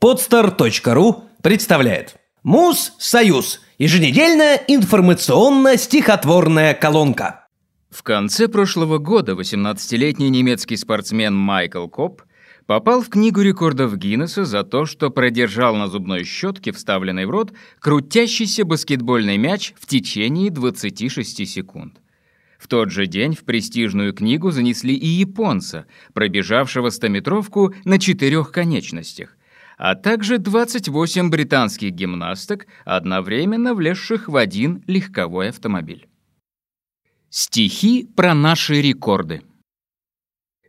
Podster.ru представляет Муз Союз. Еженедельная информационно-стихотворная колонка. В конце прошлого года 18-летний немецкий спортсмен Майкл Коп попал в книгу рекордов Гиннесса за то, что продержал на зубной щетке, вставленной в рот, крутящийся баскетбольный мяч в течение 26 секунд. В тот же день в престижную книгу занесли и японца, пробежавшего стометровку на четырех конечностях а также 28 британских гимнасток, одновременно влезших в один легковой автомобиль. Стихи про наши рекорды.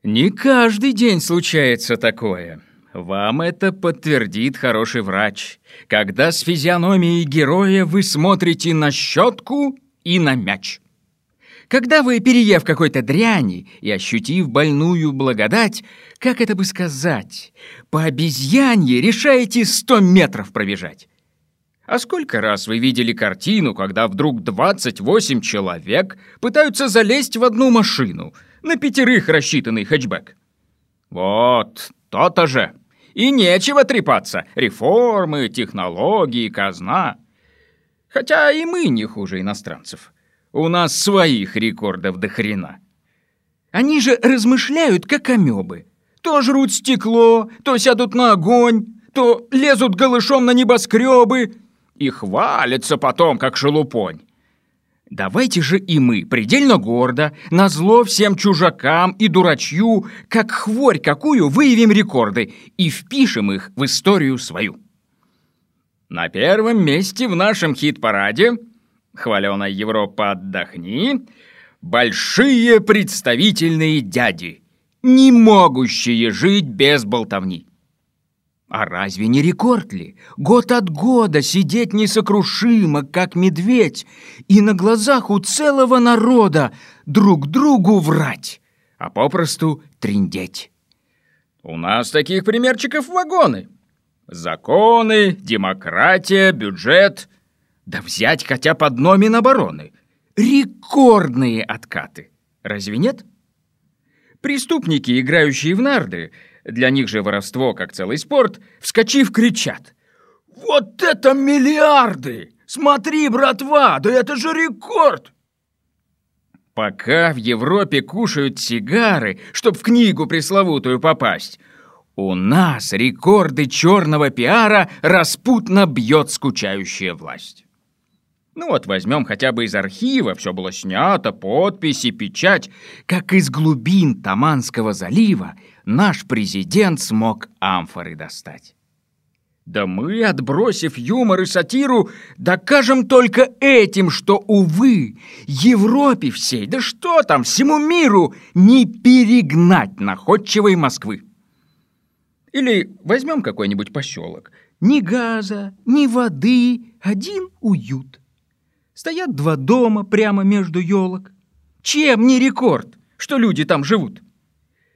Не каждый день случается такое. Вам это подтвердит хороший врач, когда с физиономией героя вы смотрите на щетку и на мяч. Когда вы, переев какой-то дряни и ощутив больную благодать, как это бы сказать, по обезьянье решаете сто метров пробежать? А сколько раз вы видели картину, когда вдруг 28 человек пытаются залезть в одну машину, на пятерых рассчитанный хэтчбэк? Вот, то-то же. И нечего трепаться. Реформы, технологии, казна. Хотя и мы не хуже иностранцев. У нас своих рекордов до хрена. Они же размышляют, как амебы. То жрут стекло, то сядут на огонь, то лезут голышом на небоскребы и хвалятся потом, как шелупонь. Давайте же и мы, предельно гордо, назло всем чужакам и дурачью, как хворь какую, выявим рекорды и впишем их в историю свою. На первом месте в нашем хит-параде хваленая Европа, отдохни, большие представительные дяди, не могущие жить без болтовни. А разве не рекорд ли? Год от года сидеть несокрушимо, как медведь, и на глазах у целого народа друг другу врать, а попросту триндеть. У нас таких примерчиков вагоны. Законы, демократия, бюджет — да взять хотя бы одно Минобороны. Рекордные откаты. Разве нет? Преступники, играющие в нарды, для них же воровство как целый спорт, вскочив, кричат. «Вот это миллиарды! Смотри, братва, да это же рекорд!» Пока в Европе кушают сигары, чтоб в книгу пресловутую попасть, у нас рекорды черного пиара распутно бьет скучающая власть. Ну вот возьмем хотя бы из архива, все было снято, подписи, печать. Как из глубин Таманского залива наш президент смог амфоры достать. Да мы, отбросив юмор и сатиру, докажем только этим, что, увы, Европе всей, да что там, всему миру не перегнать находчивой Москвы. Или возьмем какой-нибудь поселок. Ни газа, ни воды, один уют. Стоят два дома прямо между елок. Чем не рекорд, что люди там живут?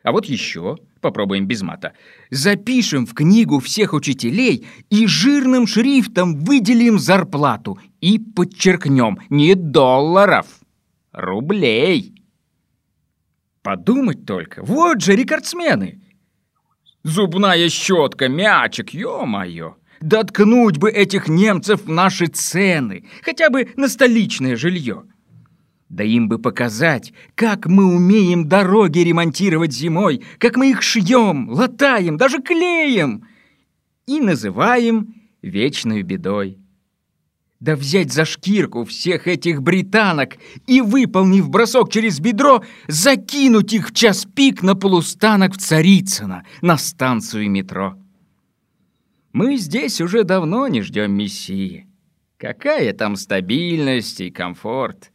А вот еще, попробуем без мата, запишем в книгу всех учителей и жирным шрифтом выделим зарплату и подчеркнем не долларов, рублей. Подумать только, вот же рекордсмены. Зубная щетка, мячик, ё-моё. Доткнуть бы этих немцев наши цены, хотя бы на столичное жилье. Да им бы показать, как мы умеем дороги ремонтировать зимой, как мы их шьем, латаем, даже клеем и называем вечной бедой. Да взять за шкирку всех этих британок и, выполнив бросок через бедро, закинуть их в час пик на полустанок в Царицыно, на станцию метро. Мы здесь уже давно не ждем Мессии. Какая там стабильность и комфорт?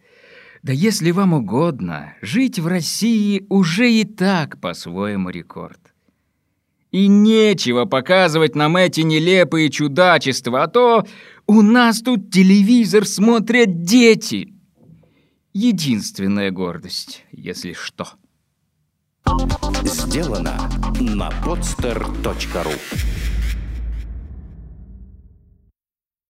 Да если вам угодно, жить в России уже и так по-своему рекорд. И нечего показывать нам эти нелепые чудачества, а то у нас тут телевизор смотрят дети. Единственная гордость, если что. Сделано на podster.ru